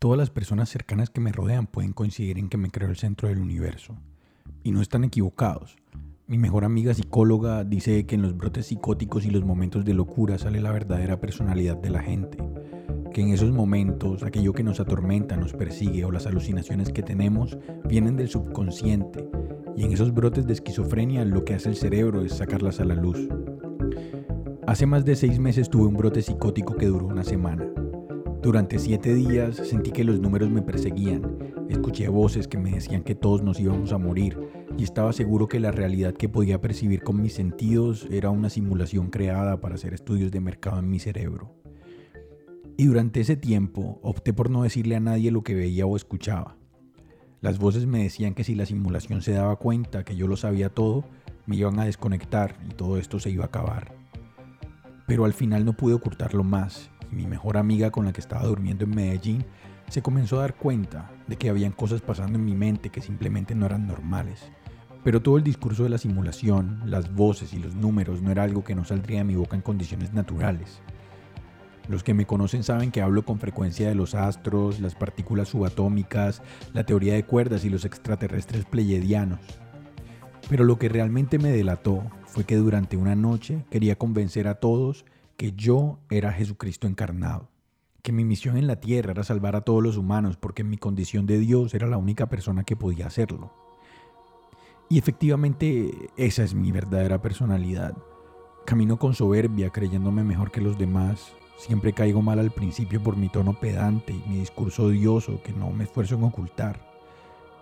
Todas las personas cercanas que me rodean pueden coincidir en que me creo el centro del universo. Y no están equivocados. Mi mejor amiga psicóloga dice que en los brotes psicóticos y los momentos de locura sale la verdadera personalidad de la gente. Que en esos momentos aquello que nos atormenta, nos persigue o las alucinaciones que tenemos vienen del subconsciente. Y en esos brotes de esquizofrenia lo que hace el cerebro es sacarlas a la luz. Hace más de seis meses tuve un brote psicótico que duró una semana. Durante siete días sentí que los números me perseguían, escuché voces que me decían que todos nos íbamos a morir y estaba seguro que la realidad que podía percibir con mis sentidos era una simulación creada para hacer estudios de mercado en mi cerebro. Y durante ese tiempo opté por no decirle a nadie lo que veía o escuchaba. Las voces me decían que si la simulación se daba cuenta que yo lo sabía todo, me iban a desconectar y todo esto se iba a acabar. Pero al final no pude ocultarlo más mi mejor amiga con la que estaba durmiendo en Medellín se comenzó a dar cuenta de que habían cosas pasando en mi mente que simplemente no eran normales. Pero todo el discurso de la simulación, las voces y los números no era algo que no saldría de mi boca en condiciones naturales. Los que me conocen saben que hablo con frecuencia de los astros, las partículas subatómicas, la teoría de cuerdas y los extraterrestres pleyedianos. Pero lo que realmente me delató fue que durante una noche quería convencer a todos que yo era Jesucristo encarnado, que mi misión en la tierra era salvar a todos los humanos porque en mi condición de Dios era la única persona que podía hacerlo. Y efectivamente esa es mi verdadera personalidad. Camino con soberbia, creyéndome mejor que los demás. Siempre caigo mal al principio por mi tono pedante y mi discurso odioso que no me esfuerzo en ocultar.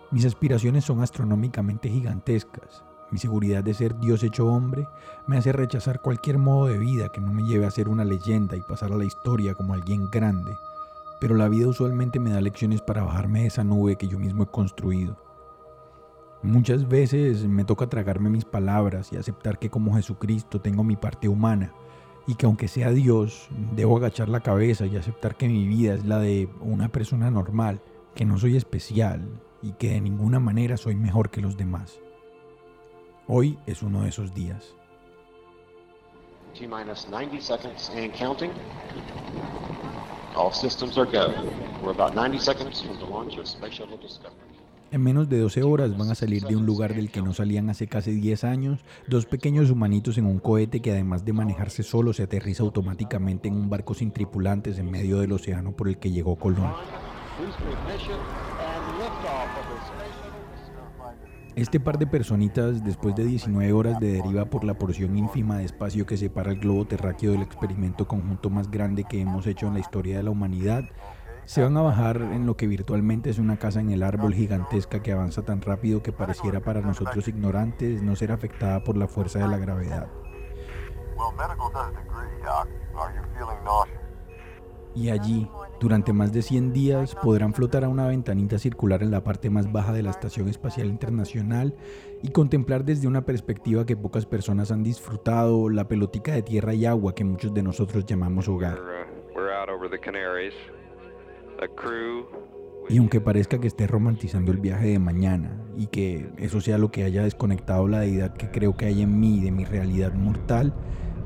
Mis aspiraciones son astronómicamente gigantescas mi seguridad de ser Dios hecho hombre me hace rechazar cualquier modo de vida que no me lleve a ser una leyenda y pasar a la historia como alguien grande. Pero la vida usualmente me da lecciones para bajarme de esa nube que yo mismo he construido. Muchas veces me toca tragarme mis palabras y aceptar que como Jesucristo tengo mi parte humana y que aunque sea Dios, debo agachar la cabeza y aceptar que mi vida es la de una persona normal, que no soy especial y que de ninguna manera soy mejor que los demás. Hoy es uno de esos días. En menos de 12 horas van a salir de un lugar del que no salían hace casi 10 años dos pequeños humanitos en un cohete que además de manejarse solo se aterriza automáticamente en un barco sin tripulantes en medio del océano por el que llegó Colón. Este par de personitas, después de 19 horas de deriva por la porción ínfima de espacio que separa el globo terráqueo del experimento conjunto más grande que hemos hecho en la historia de la humanidad, se van a bajar en lo que virtualmente es una casa en el árbol gigantesca que avanza tan rápido que pareciera para nosotros ignorantes no ser afectada por la fuerza de la gravedad. Y allí, durante más de 100 días podrán flotar a una ventanita circular en la parte más baja de la Estación Espacial Internacional y contemplar desde una perspectiva que pocas personas han disfrutado la pelotica de tierra y agua que muchos de nosotros llamamos hogar. Y aunque parezca que esté romantizando el viaje de mañana y que eso sea lo que haya desconectado la deidad que creo que hay en mí de mi realidad mortal,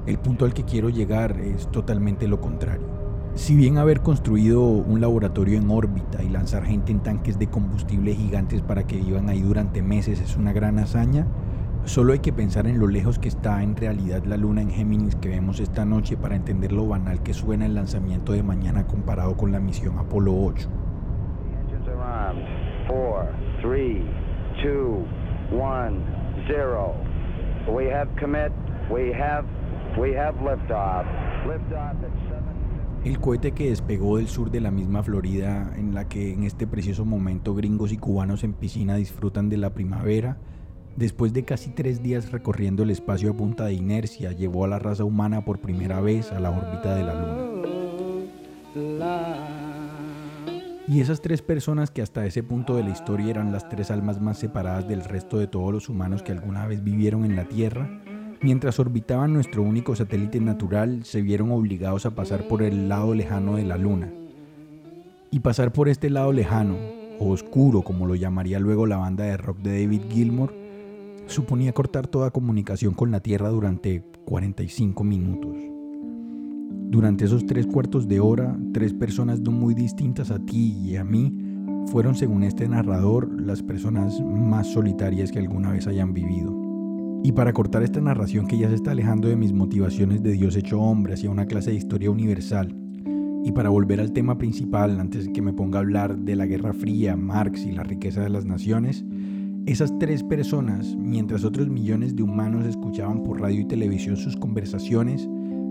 el punto al que quiero llegar es totalmente lo contrario. Si bien haber construido un laboratorio en órbita y lanzar gente en tanques de combustible gigantes para que vivan ahí durante meses es una gran hazaña, solo hay que pensar en lo lejos que está en realidad la luna en Géminis que vemos esta noche para entender lo banal que suena el lanzamiento de mañana comparado con la misión Apolo 8. We have commit, we have, we have liftoff. Liftoff el cohete que despegó del sur de la misma Florida, en la que en este precioso momento gringos y cubanos en piscina disfrutan de la primavera, después de casi tres días recorriendo el espacio a punta de inercia, llevó a la raza humana por primera vez a la órbita de la Luna. Y esas tres personas que hasta ese punto de la historia eran las tres almas más separadas del resto de todos los humanos que alguna vez vivieron en la Tierra, Mientras orbitaban nuestro único satélite natural, se vieron obligados a pasar por el lado lejano de la Luna. Y pasar por este lado lejano, o oscuro como lo llamaría luego la banda de rock de David Gilmour, suponía cortar toda comunicación con la Tierra durante 45 minutos. Durante esos tres cuartos de hora, tres personas no muy distintas a ti y a mí fueron, según este narrador, las personas más solitarias que alguna vez hayan vivido. Y para cortar esta narración que ya se está alejando de mis motivaciones de Dios hecho hombre hacia una clase de historia universal, y para volver al tema principal, antes que me ponga a hablar de la Guerra Fría, Marx y la riqueza de las naciones, esas tres personas, mientras otros millones de humanos escuchaban por radio y televisión sus conversaciones,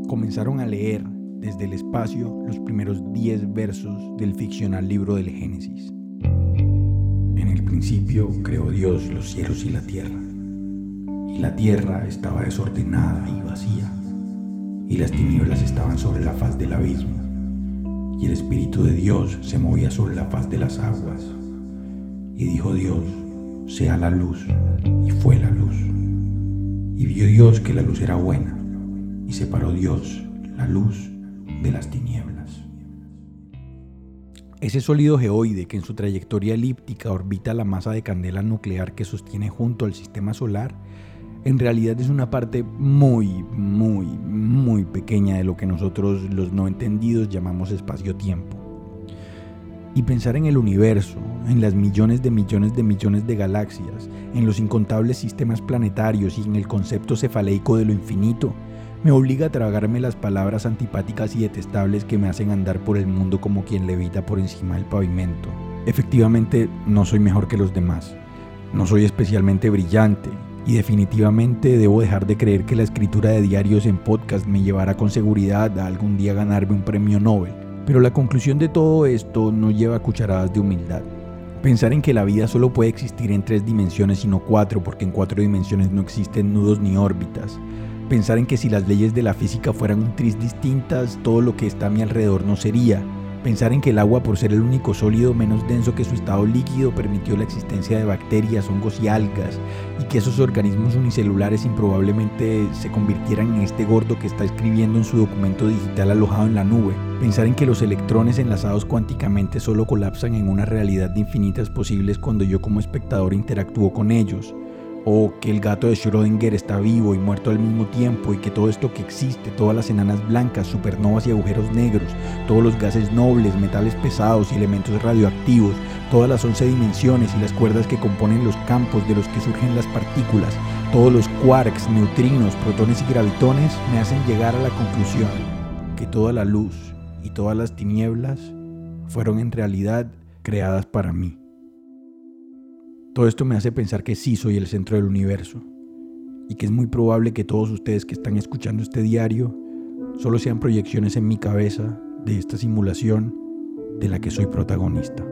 comenzaron a leer desde el espacio los primeros diez versos del ficcional libro del Génesis. En el principio creó Dios los cielos y la tierra, la tierra estaba desordenada y vacía, y las tinieblas estaban sobre la faz del abismo y el Espíritu de Dios se movía sobre la faz de las aguas. Y dijo Dios, sea la luz, y fue la luz. Y vio Dios que la luz era buena, y separó Dios la luz de las tinieblas. Ese sólido geoide que en su trayectoria elíptica orbita la masa de candela nuclear que sostiene junto al sistema solar en realidad es una parte muy, muy, muy pequeña de lo que nosotros los no entendidos llamamos espacio-tiempo. Y pensar en el universo, en las millones de millones de millones de galaxias, en los incontables sistemas planetarios y en el concepto cefaleico de lo infinito, me obliga a tragarme las palabras antipáticas y detestables que me hacen andar por el mundo como quien levita por encima del pavimento. Efectivamente, no soy mejor que los demás. No soy especialmente brillante, y definitivamente debo dejar de creer que la escritura de diarios en podcast me llevará con seguridad a algún día ganarme un premio Nobel. Pero la conclusión de todo esto no lleva cucharadas de humildad. Pensar en que la vida solo puede existir en tres dimensiones y no cuatro, porque en cuatro dimensiones no existen nudos ni órbitas. Pensar en que si las leyes de la física fueran un tris distintas, todo lo que está a mi alrededor no sería. Pensar en que el agua, por ser el único sólido menos denso que su estado líquido, permitió la existencia de bacterias, hongos y algas, y que esos organismos unicelulares improbablemente se convirtieran en este gordo que está escribiendo en su documento digital alojado en la nube. Pensar en que los electrones enlazados cuánticamente solo colapsan en una realidad de infinitas posibles cuando yo como espectador interactúo con ellos o que el gato de Schrödinger está vivo y muerto al mismo tiempo y que todo esto que existe, todas las enanas blancas, supernovas y agujeros negros, todos los gases nobles, metales pesados y elementos radioactivos, todas las once dimensiones y las cuerdas que componen los campos de los que surgen las partículas, todos los quarks, neutrinos, protones y gravitones, me hacen llegar a la conclusión que toda la luz y todas las tinieblas fueron en realidad creadas para mí. Todo esto me hace pensar que sí soy el centro del universo y que es muy probable que todos ustedes que están escuchando este diario solo sean proyecciones en mi cabeza de esta simulación de la que soy protagonista.